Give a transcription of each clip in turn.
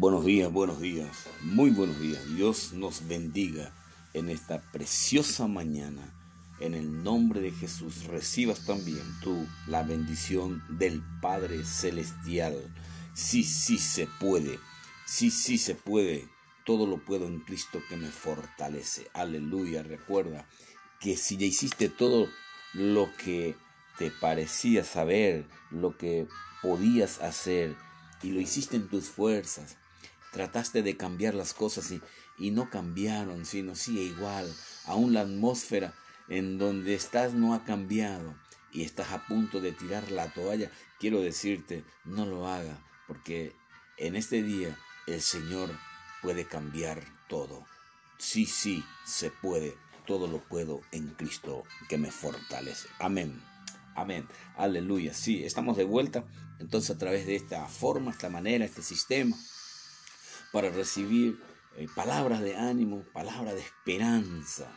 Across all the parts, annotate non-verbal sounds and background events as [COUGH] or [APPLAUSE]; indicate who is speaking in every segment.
Speaker 1: Buenos días, buenos días, muy buenos días. Dios nos bendiga en esta preciosa mañana. En el nombre de Jesús recibas también tú la bendición del Padre Celestial. Sí, sí se puede. Sí, sí se puede. Todo lo puedo en Cristo que me fortalece. Aleluya. Recuerda que si ya hiciste todo lo que te parecía saber, lo que podías hacer, y lo hiciste en tus fuerzas, trataste de cambiar las cosas y, y no cambiaron, sino sigue igual. Aún la atmósfera en donde estás no ha cambiado y estás a punto de tirar la toalla, quiero decirte, no lo haga, porque en este día el Señor puede cambiar todo. Sí, sí, se puede. Todo lo puedo en Cristo que me fortalece. Amén. Amén. Aleluya. Sí, estamos de vuelta entonces a través de esta forma, esta manera, este sistema, para recibir eh, palabras de ánimo, palabras de esperanza.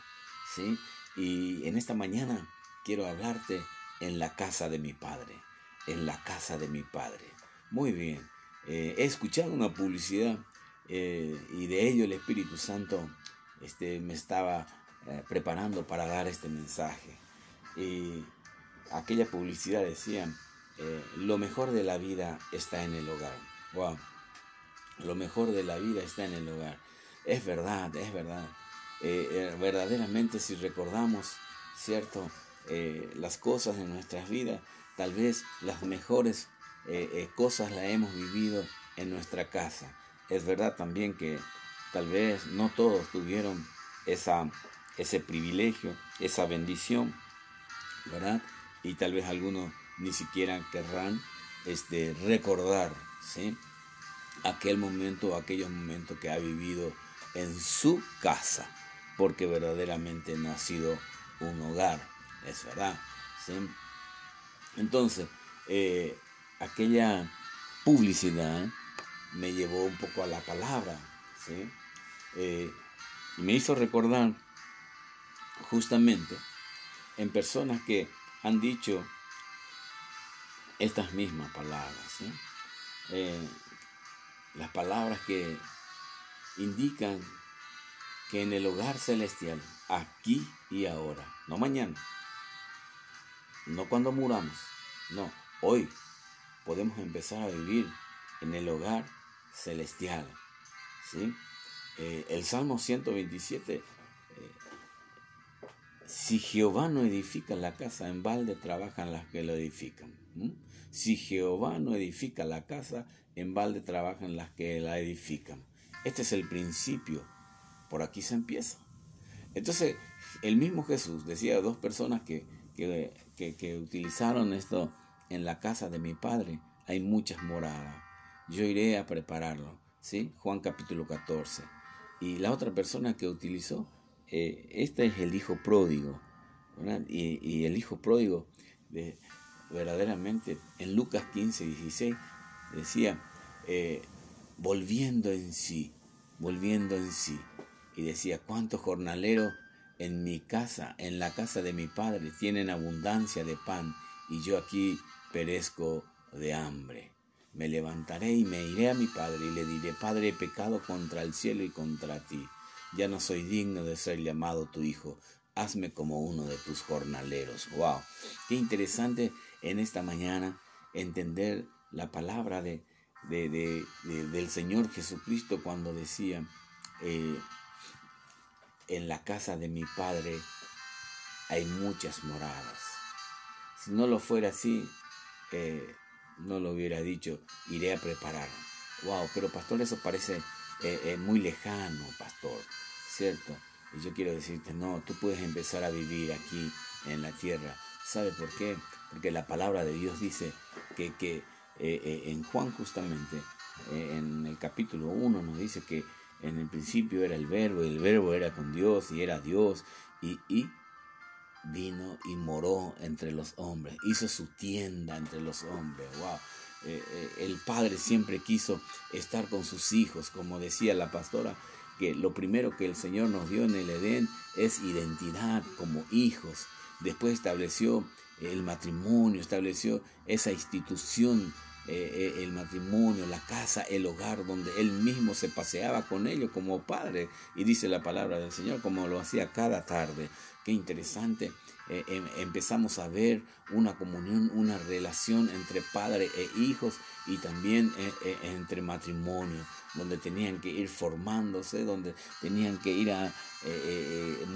Speaker 1: ¿sí? Y en esta mañana quiero hablarte en la casa de mi Padre, en la casa de mi Padre. Muy bien, eh, he escuchado una publicidad eh, y de ello el Espíritu Santo este, me estaba preparando para dar este mensaje. Y aquella publicidad decía, lo mejor de la vida está en el hogar. Wow. Lo mejor de la vida está en el hogar. Es verdad, es verdad. Eh, eh, verdaderamente si recordamos, ¿cierto? las cosas en nuestras vidas, tal vez las mejores cosas las hemos vivido en nuestra casa. Es verdad también que tal vez no todos tuvieron esa, ese privilegio, esa bendición, ¿verdad? Y tal vez algunos ni siquiera querrán este, recordar ¿sí? Aquel momento, aquellos momentos que ha vivido en su casa, porque verdaderamente no ha sido un hogar, es verdad. ¿sí? Entonces, eh, aquella publicidad me llevó un poco a la palabra, ¿sí? Eh, me hizo recordar justamente en personas que han dicho estas mismas palabras. Eh, las palabras que indican que en el hogar celestial, aquí y ahora, no mañana, no cuando muramos, no, hoy podemos empezar a vivir en el hogar celestial. ¿sí? Eh, el Salmo 127 si Jehová no edifica la casa, en balde trabajan las que lo edifican. Si Jehová no edifica la casa, en balde trabajan las que la edifican. Este es el principio. Por aquí se empieza. Entonces, el mismo Jesús decía a dos personas que, que, utilizaron esto en la casa de mi Padre. Hay muchas moradas. Yo iré a prepararlo. ¿sí? Juan capítulo 14. Y la otra persona que utilizó eh, este es el hijo pródigo. Y, el hijo pródigo, de, verdaderamente, en Lucas 15, 16, decía, eh, volviendo en sí, volviendo en sí. Y decía, ¿cuántos jornaleros en mi casa, en la casa de mi padre, tienen abundancia de pan y yo aquí perezco de hambre? Me levantaré y me iré a mi padre y le diré, Padre, he pecado contra el cielo y contra ti ya no soy digno de ser llamado tu hijo, hazme como uno de tus jornaleros. ¡Wow! Qué interesante en esta mañana entender la palabra de, del Señor Jesucristo cuando decía, eh, en la casa de mi Padre hay muchas moradas. Si no lo fuera así, eh, no lo hubiera dicho, iré a preparar. Wow, pero pastor, eso parece eh, muy lejano, pastor. ¿cierto? Y yo quiero decirte, no, tú puedes empezar a vivir aquí en la tierra. ¿Sabe por qué? Porque la palabra de Dios dice que, que eh, eh, en Juan justamente, eh, en el capítulo 1 nos dice que en el principio era el verbo, y el verbo era con Dios y era Dios, y, y vino y moró entre los hombres, hizo su tienda entre los hombres. Wow. el Padre siempre quiso estar con sus hijos, como decía la pastora, que lo primero que el Señor nos dio en el Edén es identidad como hijos. Después estableció el matrimonio, estableció esa institución eh, eh, el matrimonio, la casa, el hogar, donde él mismo se paseaba con ellos como padre. Y dice la palabra del Señor, como lo hacía cada tarde. Qué interesante. Eh, em, empezamos a ver una comunión, una relación entre padre e hijos y también entre matrimonio, donde tenían que ir formándose, donde tenían que ir a,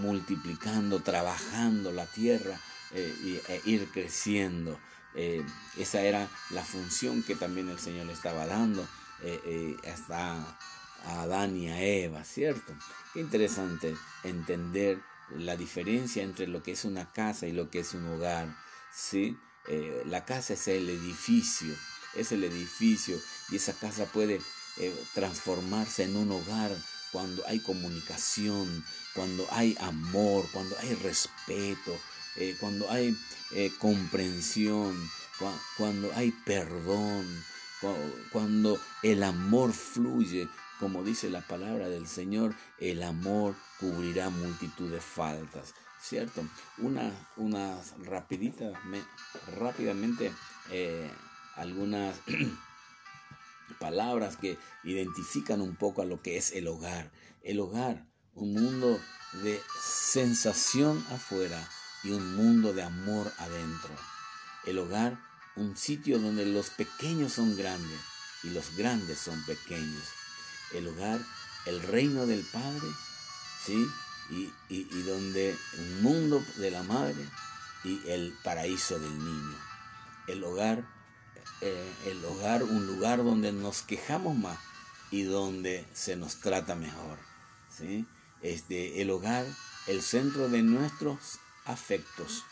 Speaker 1: multiplicando, trabajando la tierra e ir creciendo. Eh, esa era la función que también el Señor le estaba dando eh, eh, hasta a Adán y a Eva, ¿cierto? Qué interesante entender la diferencia entre lo que es una casa y lo que es un hogar, ¿sí? la casa es el edificio, es el edificio y esa casa puede transformarse en un hogar cuando hay comunicación, cuando hay amor, cuando hay respeto, cuando hay eh, comprensión, cuando hay perdón, cuando el amor fluye, como dice la palabra del Señor, el amor cubrirá multitud de faltas. ¿Cierto? Una, una rapidita, rápidamente, eh, algunas [CLEARS THROAT] palabras que identifican un poco a lo que es el hogar. El hogar, un mundo de sensación afuera, y un mundo de amor adentro. El hogar, un sitio donde los pequeños son grandes y los grandes son pequeños. El hogar, el reino del Padre, ¿sí? Y, donde un mundo de la madre y el paraíso del niño. El hogar, eh, el hogar, un lugar donde nos quejamos más y donde se nos trata mejor. ¿sí? El hogar, el centro de nuestros afectos,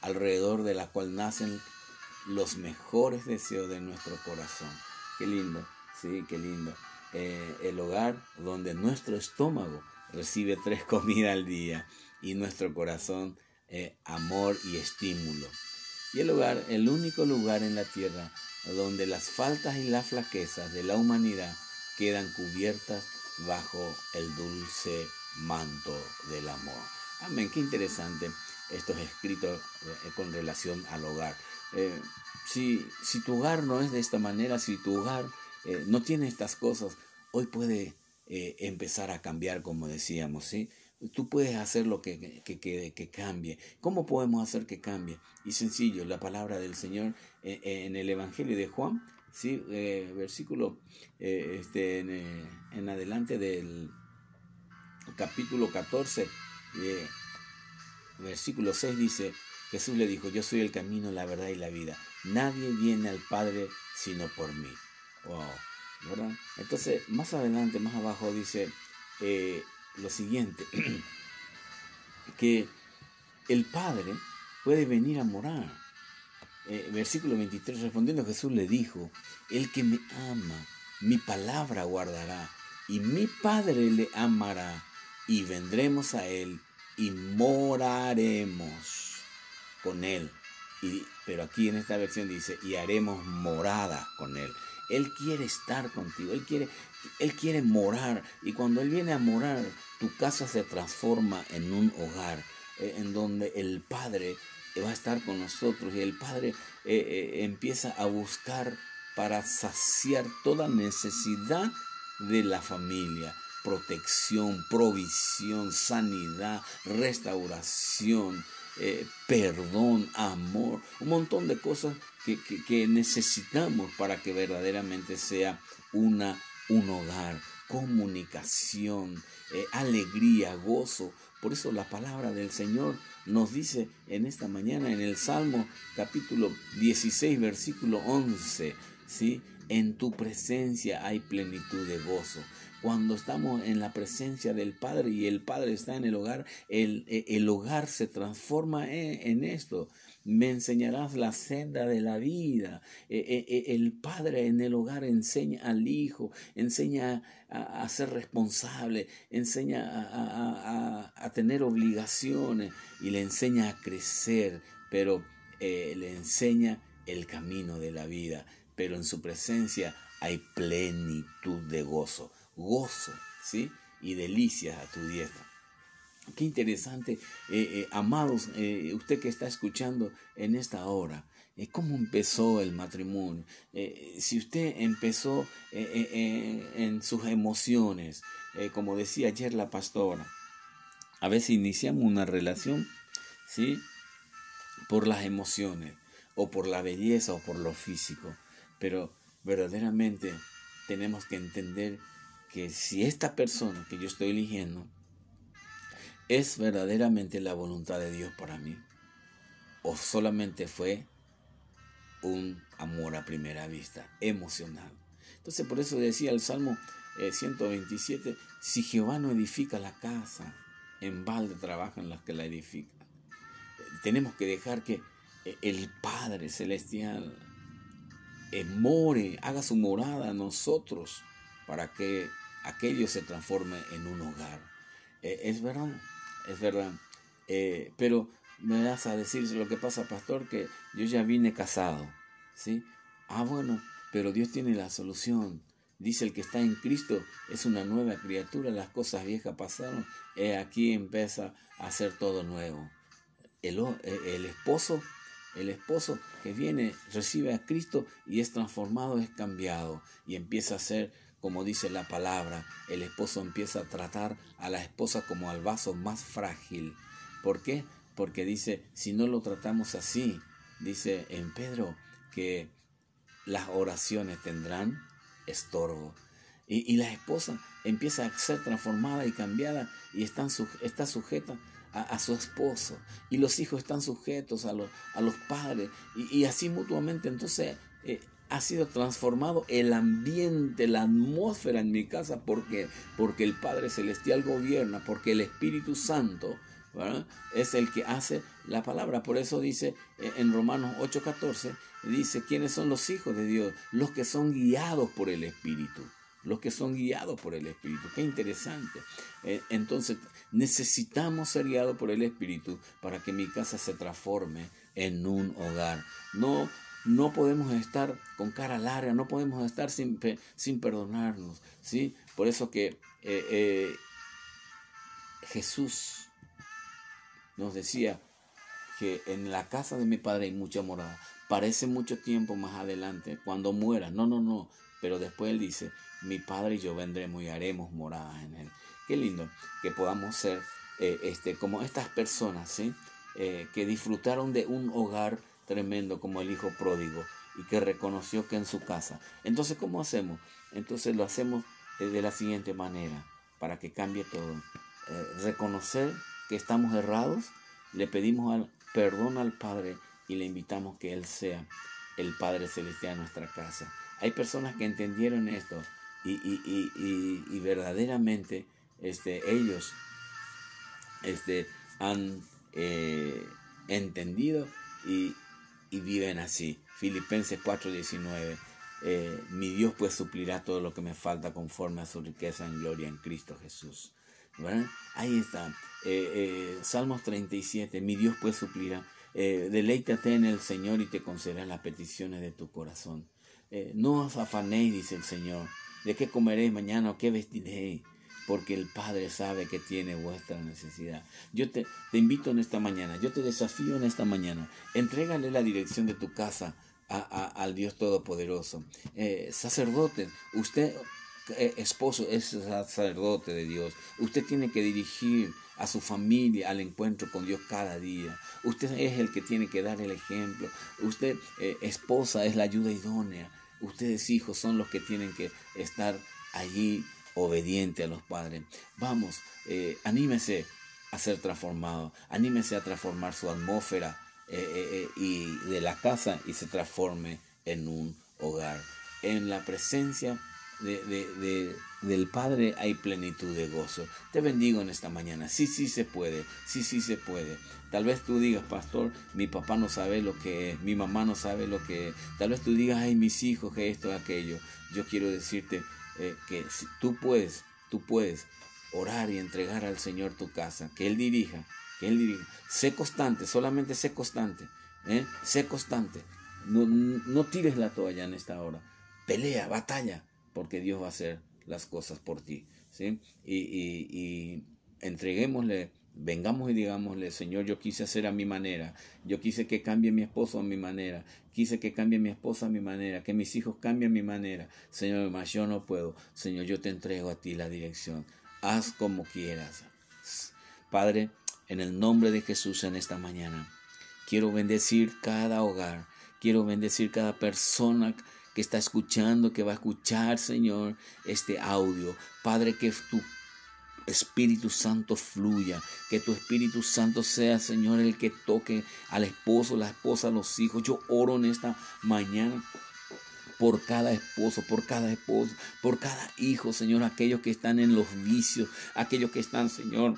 Speaker 1: alrededor de la cual nacen los mejores deseos de nuestro corazón. Qué lindo, sí, qué lindo. Eh, el hogar donde nuestro estómago recibe tres [LAUGHS] comidas al día y nuestro corazón eh, amor y estímulo. Y el hogar, el único lugar en la tierra donde las faltas y las flaquezas de la humanidad quedan cubiertas bajo el dulce manto del amor. Amén, qué interesante estos escritos eh, con relación al hogar. Eh, si, si, tu hogar no es de esta manera, si tu hogar eh, no tiene estas cosas, hoy puede empezar a cambiar, como decíamos, ¿sí? Tú puedes hacer lo que, que, que, cambie. ¿Cómo podemos hacer que cambie? Y sencillo, la palabra del Señor en el Evangelio de Juan, ¿sí? versículo este, en, en, adelante del capítulo 14, versículo 6 dice, Jesús le dijo, yo soy el camino, la verdad y la vida. Nadie viene al Padre sino por mí. Entonces, más adelante, más abajo dice eh, lo siguiente, [CLEARS THROAT] que el Padre puede venir a morar. Eh, versículo 23, respondiendo Jesús le dijo, el que me ama, mi palabra guardará, y mi Padre le amará, y vendremos a él y moraremos con Él. Y, pero aquí en esta versión dice, y haremos morada con Él. Él quiere estar contigo, Él quiere, Él quiere morar. Y cuando Él viene a morar, tu casa se transforma en un hogar, eh, en donde el Padre va a estar con nosotros y el Padre eh, eh, empieza a buscar para saciar toda necesidad de la familia protección, provisión, sanidad, restauración, eh, perdón, amor, un montón de cosas que, necesitamos para que verdaderamente sea una, un hogar, comunicación, eh, alegría, gozo. Por eso la palabra del Señor nos dice en esta mañana en el Salmo capítulo 16 versículo 11, ¿sí? En tu presencia hay plenitud de gozo. Cuando estamos en la presencia del Padre y el Padre está en el hogar, el, e, el hogar se transforma en, esto. Me enseñarás la senda de la vida. E, e, el Padre en el hogar enseña al Hijo, enseña a, ser responsable, enseña a, a, tener obligaciones y le enseña a crecer, pero eh, le enseña el camino de la vida. Pero en su presencia hay plenitud de gozo gozo, ¿sí? Y delicias a tu dieta. Qué interesante, eh, eh, amados, eh, usted que está escuchando en esta hora, cómo empezó el matrimonio. Si usted empezó en sus emociones, como decía ayer la pastora, a veces iniciamos una relación, ¿sí? Por las emociones, o por la belleza, o por lo físico. Pero verdaderamente tenemos que entender que si esta persona que yo estoy eligiendo es verdaderamente la voluntad de Dios para mí, o solamente fue un amor a primera vista, emocional. Entonces por eso decía el Salmo 127, eh, si Jehová no edifica la casa, en balde trabajan los que la edifican. Tenemos que dejar que eh, el Padre Celestial more, haga su morada a nosotros para que aquello se transforme en un hogar. es verdad, es verdad. pero me das a decir lo que pasa, pastor, que yo ya vine casado, ¿sí? Ah, bueno, pero Dios tiene la solución. Dice el que está en Cristo es una nueva criatura, las cosas viejas pasaron, aquí empieza a hacer todo nuevo. El, el esposo, el esposo que viene, recibe a Cristo y es transformado, es cambiado y empieza a ser como dice la palabra, el esposo empieza a tratar a la esposa como al vaso más frágil. ¿Por qué? porque dice, si no lo tratamos así, dice en Pedro que las oraciones tendrán estorbo. Y, la esposa empieza a ser transformada y cambiada y está sujeta a, su esposo. Y los hijos están sujetos a, los, a los padres. Y, así mutuamente. Entonces eh, ha sido transformado el ambiente, la atmósfera en mi casa. porque Porque el Padre Celestial gobierna, porque el Espíritu Santo es el que hace la palabra. Por eso dice eh, en Romanos 8:14, dice, ¿quiénes son los hijos de Dios? Los que son guiados por el Espíritu. Los que son guiados por el Espíritu. Qué interesante. Eh, entonces, necesitamos ser guiados por el Espíritu para que mi casa se transforme en un hogar. No, no podemos estar con cara larga, no podemos estar sin, sin perdonarnos. ¿sí? Por eso que eh, Jesús nos decía que en la casa de mi padre hay mucha morada. Parece mucho tiempo más adelante, cuando muera. No, no, no. Pero después él dice, mi padre y yo vendremos y haremos moradas en él. Qué lindo que podamos ser eh, este, como estas personas, ¿sí? Eh, que disfrutaron de un hogar tremendo como el hijo pródigo y que reconoció que en su casa. Entonces, ¿cómo hacemos? Entonces lo hacemos eh, de la siguiente manera, para que cambie todo. reconocer que estamos errados, le pedimos al, perdón al Padre y le invitamos que Él sea el Padre Celestial en nuestra casa. Hay personas que entendieron esto y, y, verdaderamente este, ellos este, han eh, entendido y, viven así. Filipenses 4:19. Eh, mi Dios pues suplirá todo lo que me falta conforme a su riqueza en gloria en Cristo Jesús. Ahí está. Eh, eh, Salmos 37. Mi Dios pues suplirá. Eh, deleítate en el Señor y te concederá las peticiones de tu corazón. No os afanéis, dice el Señor, de qué comeréis mañana o qué vestiréis, porque el Padre sabe que tiene vuestra necesidad. Yo te, te invito en esta mañana, yo te desafío en esta mañana. Entrégale la dirección de tu casa al Dios Todopoderoso. Eh, sacerdote, usted eh, esposo es sacerdote de Dios. Usted tiene que dirigir a su familia al encuentro con Dios cada día. Usted es el que tiene que dar el ejemplo. Usted, eh, esposa, es la ayuda idónea. Ustedes, hijos, son los que tienen que estar allí obediente a los padres. Vamos, eh, anímese a ser transformado. Anímese a transformar su atmósfera y de la casa y se transforme en un hogar. En la presencia de, del Padre hay plenitud de gozo. Te bendigo en esta mañana. Sí, sí se puede. Sí, sí se puede. Tal vez tú digas, pastor, mi papá no sabe lo que es, mi mamá no sabe lo que es. Tal vez tú digas, ay, mis hijos, que esto, aquello. Yo quiero decirte eh, que tú puedes, tú puedes orar y entregar al Señor tu casa, que Él dirija, que Él dirija. Sé constante, solamente sé constante. ¿eh? Sé constante. No, no tires la toalla en esta hora. Pelea, batalla porque Dios va a hacer las cosas por ti. ¿sí? Y, y, entreguémosle Vengamos y digámosle, Señor, yo quise hacer a mi manera, yo quise que cambie mi esposo a mi manera, quise que cambie mi esposa a mi manera, que mis hijos cambien a mi manera. Señor, más yo no puedo. Señor, yo te entrego a ti la dirección. Haz como quieras. Padre, en el nombre de Jesús en esta mañana, quiero bendecir cada hogar, quiero bendecir cada persona que está escuchando, que va a escuchar, Señor, este audio. Padre, que tu Espíritu Santo fluya, que tu Espíritu Santo sea, Señor, el que toque al esposo, la esposa, los hijos. Yo oro en esta mañana por cada esposo, por cada esposa, por cada hijo, Señor, aquellos que están en los vicios, aquellos que están, Señor,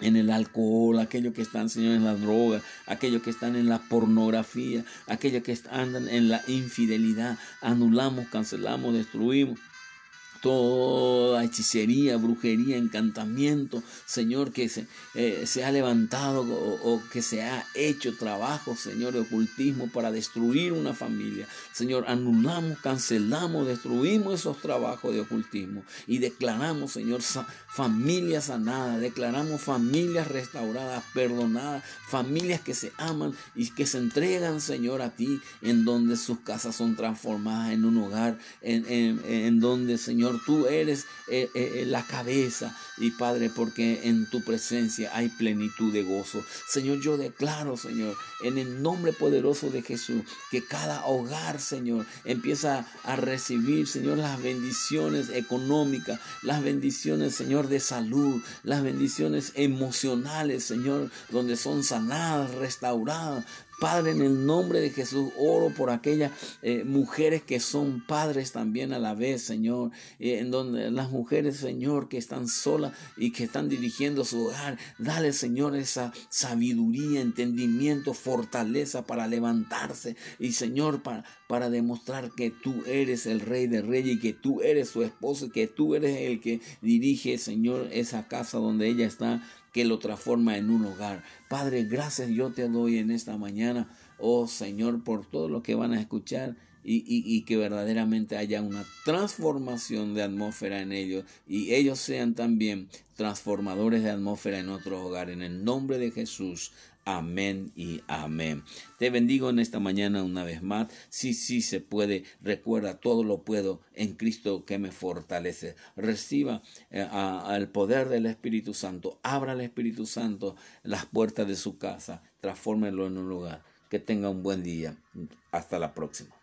Speaker 1: en el alcohol, aquellos que están, Señor, en la droga, aquellos que están en la pornografía, aquellos que andan en la infidelidad. Anulamos, cancelamos, destruimos toda hechicería, brujería, encantamiento, Señor, que se, eh, ha levantado o, que se ha hecho trabajo, Señor, de ocultismo para destruir una familia. Señor, anulamos, cancelamos, destruimos esos trabajos de ocultismo y declaramos, Señor, familias sanadas, declaramos familias restauradas, perdonadas, familias que se aman y que se entregan, Señor, a ti, en donde sus casas son transformadas en un hogar, en, en donde, Señor, tú eres eh, eh, eh, la cabeza. Y Padre, porque en tu presencia hay plenitud de gozo. Señor, yo declaro, Señor, en el nombre poderoso de Jesús, que cada hogar, Señor, empieza a recibir, Señor, las bendiciones económicas, las bendiciones, Señor, de salud, las bendiciones emocionales, Señor, donde son sanadas, restauradas, Padre, en el nombre de Jesús, oro por aquellas eh, mujeres que son padres también a la vez, Señor. Eh, en donde las mujeres, Señor, que están solas y que están dirigiendo su hogar, dale, Señor, esa sabiduría, entendimiento, fortaleza para levantarse. Y, Señor, para, para demostrar que tú eres el Rey de Reyes y que tú eres su esposo y que tú eres el que dirige, Señor, esa casa donde ella está que lo transforma en un hogar. Padre, gracias yo te doy en esta mañana, oh Señor, por todo lo que van a escuchar. Y, y, que verdaderamente haya una transformación de atmósfera en ellos y ellos sean también transformadores de atmósfera en otro hogar. En el nombre de Jesús. Amén y amén. Te bendigo en esta mañana una vez más. Sí, sí se puede. Recuerda, todo lo puedo en Cristo que me fortalece. Reciba eh, al poder del Espíritu Santo. Abra al Espíritu Santo las puertas de su casa. Transfórmelo en un lugar. Que tenga un buen día. Hasta la próxima.